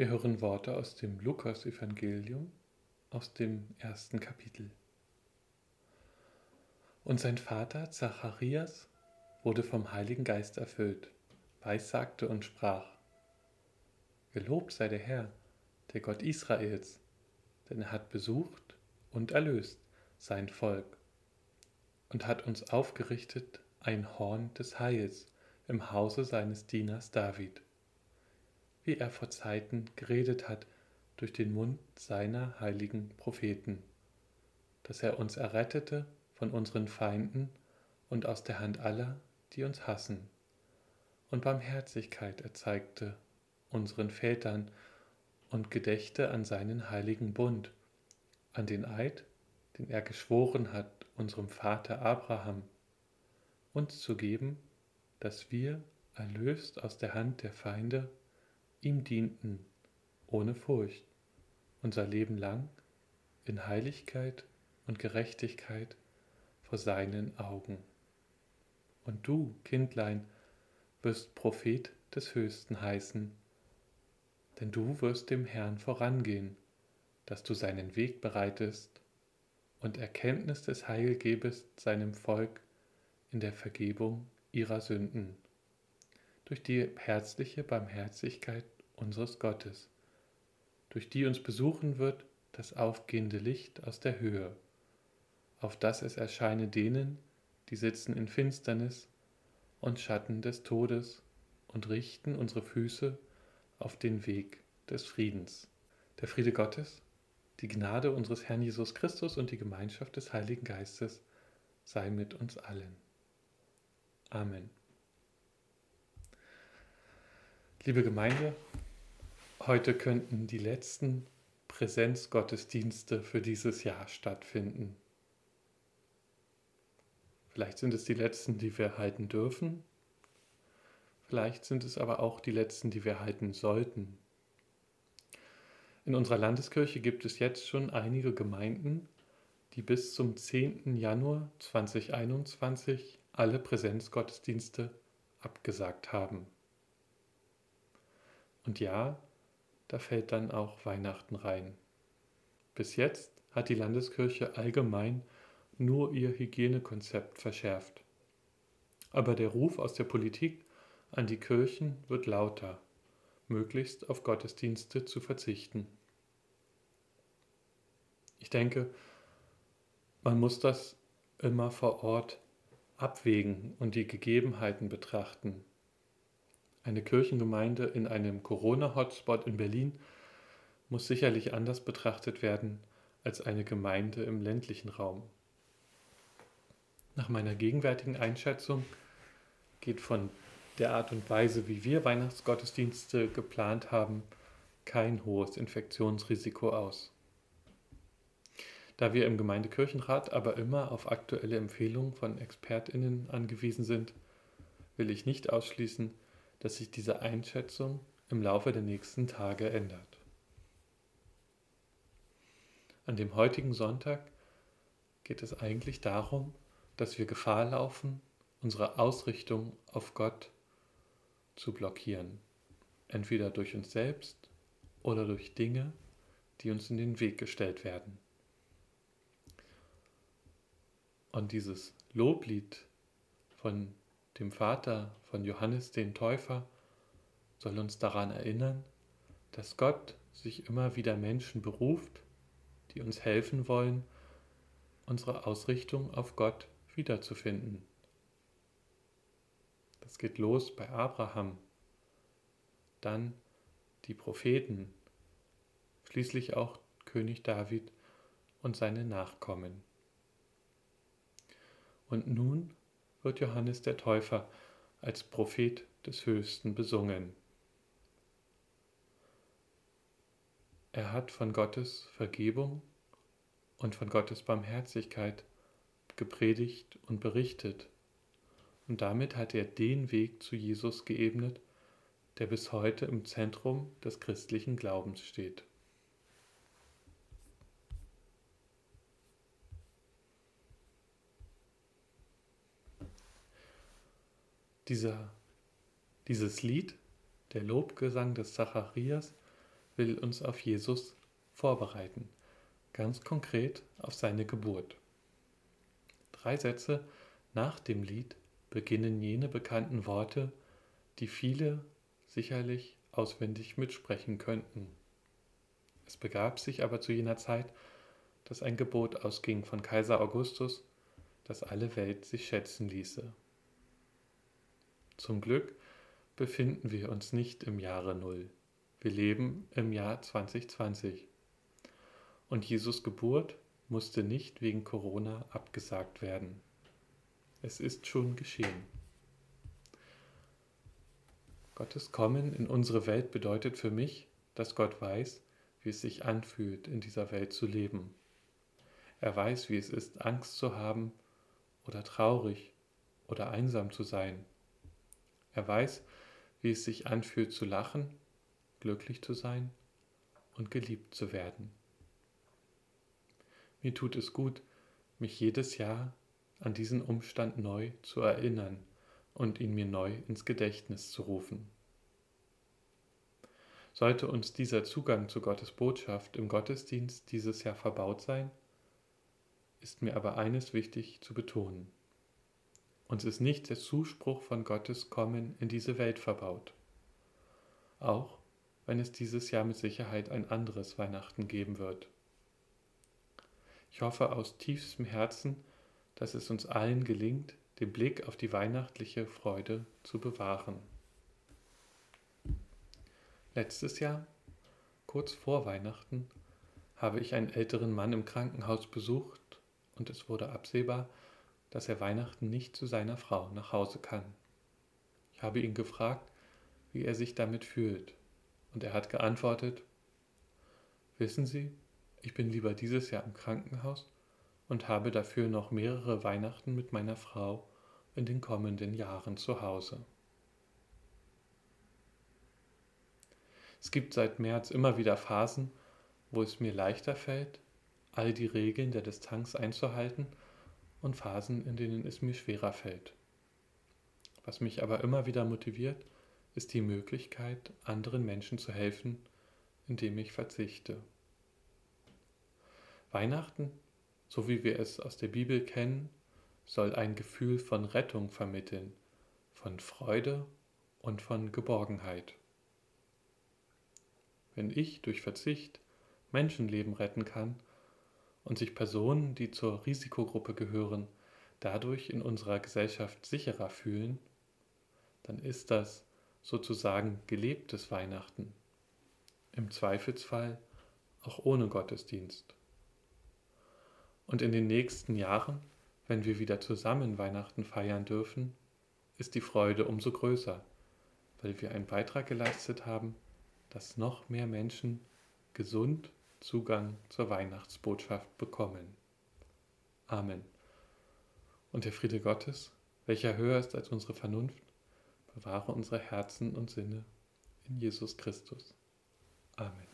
Wir hören Worte aus dem Lukas-Evangelium, aus dem ersten Kapitel. Und sein Vater Zacharias wurde vom Heiligen Geist erfüllt, weissagte und sprach: Gelobt sei der Herr, der Gott Israels, denn er hat besucht und erlöst sein Volk und hat uns aufgerichtet ein Horn des Heils im Hause seines Dieners David wie er vor Zeiten geredet hat durch den Mund seiner heiligen Propheten, dass er uns errettete von unseren Feinden und aus der Hand aller, die uns hassen, und Barmherzigkeit erzeigte unseren Vätern und gedächte an seinen heiligen Bund, an den Eid, den er geschworen hat unserem Vater Abraham, uns zu geben, dass wir, erlöst aus der Hand der Feinde, ihm dienten ohne Furcht unser Leben lang in Heiligkeit und Gerechtigkeit vor seinen Augen. Und du, Kindlein, wirst Prophet des Höchsten heißen, denn du wirst dem Herrn vorangehen, dass du seinen Weg bereitest und Erkenntnis des Heil gebest seinem Volk in der Vergebung ihrer Sünden durch die herzliche Barmherzigkeit unseres Gottes, durch die uns besuchen wird das aufgehende Licht aus der Höhe, auf das es erscheine denen, die sitzen in Finsternis und Schatten des Todes und richten unsere Füße auf den Weg des Friedens. Der Friede Gottes, die Gnade unseres Herrn Jesus Christus und die Gemeinschaft des Heiligen Geistes sei mit uns allen. Amen. Liebe Gemeinde, heute könnten die letzten Präsenzgottesdienste für dieses Jahr stattfinden. Vielleicht sind es die letzten, die wir halten dürfen. Vielleicht sind es aber auch die letzten, die wir halten sollten. In unserer Landeskirche gibt es jetzt schon einige Gemeinden, die bis zum 10. Januar 2021 alle Präsenzgottesdienste abgesagt haben. Und ja, da fällt dann auch Weihnachten rein. Bis jetzt hat die Landeskirche allgemein nur ihr Hygienekonzept verschärft. Aber der Ruf aus der Politik an die Kirchen wird lauter, möglichst auf Gottesdienste zu verzichten. Ich denke, man muss das immer vor Ort abwägen und die Gegebenheiten betrachten. Eine Kirchengemeinde in einem Corona-Hotspot in Berlin muss sicherlich anders betrachtet werden als eine Gemeinde im ländlichen Raum. Nach meiner gegenwärtigen Einschätzung geht von der Art und Weise, wie wir Weihnachtsgottesdienste geplant haben, kein hohes Infektionsrisiko aus. Da wir im Gemeindekirchenrat aber immer auf aktuelle Empfehlungen von Expertinnen angewiesen sind, will ich nicht ausschließen, dass sich diese Einschätzung im Laufe der nächsten Tage ändert. An dem heutigen Sonntag geht es eigentlich darum, dass wir Gefahr laufen, unsere Ausrichtung auf Gott zu blockieren, entweder durch uns selbst oder durch Dinge, die uns in den Weg gestellt werden. Und dieses Loblied von dem Vater von Johannes den Täufer, soll uns daran erinnern, dass Gott sich immer wieder Menschen beruft, die uns helfen wollen, unsere Ausrichtung auf Gott wiederzufinden. Das geht los bei Abraham, dann die Propheten, schließlich auch König David und seine Nachkommen. Und nun wird Johannes der Täufer als Prophet des Höchsten besungen. Er hat von Gottes Vergebung und von Gottes Barmherzigkeit gepredigt und berichtet, und damit hat er den Weg zu Jesus geebnet, der bis heute im Zentrum des christlichen Glaubens steht. Dieser, dieses Lied, der Lobgesang des Zacharias, will uns auf Jesus vorbereiten, ganz konkret auf seine Geburt. Drei Sätze nach dem Lied beginnen jene bekannten Worte, die viele sicherlich auswendig mitsprechen könnten. Es begab sich aber zu jener Zeit, dass ein Gebot ausging von Kaiser Augustus, das alle Welt sich schätzen ließe. Zum Glück befinden wir uns nicht im Jahre Null. Wir leben im Jahr 2020. Und Jesus Geburt musste nicht wegen Corona abgesagt werden. Es ist schon geschehen. Gottes Kommen in unsere Welt bedeutet für mich, dass Gott weiß, wie es sich anfühlt, in dieser Welt zu leben. Er weiß, wie es ist, Angst zu haben oder traurig oder einsam zu sein. Er weiß, wie es sich anfühlt zu lachen, glücklich zu sein und geliebt zu werden. Mir tut es gut, mich jedes Jahr an diesen Umstand neu zu erinnern und ihn mir neu ins Gedächtnis zu rufen. Sollte uns dieser Zugang zu Gottes Botschaft im Gottesdienst dieses Jahr verbaut sein, ist mir aber eines wichtig zu betonen. Uns ist nicht der Zuspruch von Gottes Kommen in diese Welt verbaut. Auch wenn es dieses Jahr mit Sicherheit ein anderes Weihnachten geben wird. Ich hoffe aus tiefstem Herzen, dass es uns allen gelingt, den Blick auf die weihnachtliche Freude zu bewahren. Letztes Jahr, kurz vor Weihnachten, habe ich einen älteren Mann im Krankenhaus besucht und es wurde absehbar, dass er Weihnachten nicht zu seiner Frau nach Hause kann. Ich habe ihn gefragt, wie er sich damit fühlt, und er hat geantwortet, Wissen Sie, ich bin lieber dieses Jahr im Krankenhaus und habe dafür noch mehrere Weihnachten mit meiner Frau in den kommenden Jahren zu Hause. Es gibt seit März immer wieder Phasen, wo es mir leichter fällt, all die Regeln der Distanz einzuhalten und Phasen, in denen es mir schwerer fällt. Was mich aber immer wieder motiviert, ist die Möglichkeit, anderen Menschen zu helfen, indem ich verzichte. Weihnachten so wie wir es aus der Bibel kennen, soll ein Gefühl von Rettung vermitteln, von Freude und von Geborgenheit. Wenn ich durch Verzicht Menschenleben retten kann und sich Personen, die zur Risikogruppe gehören, dadurch in unserer Gesellschaft sicherer fühlen, dann ist das sozusagen gelebtes Weihnachten, im Zweifelsfall auch ohne Gottesdienst. Und in den nächsten Jahren, wenn wir wieder zusammen Weihnachten feiern dürfen, ist die Freude umso größer, weil wir einen Beitrag geleistet haben, dass noch mehr Menschen gesund Zugang zur Weihnachtsbotschaft bekommen. Amen. Und der Friede Gottes, welcher höher ist als unsere Vernunft, bewahre unsere Herzen und Sinne in Jesus Christus. Amen.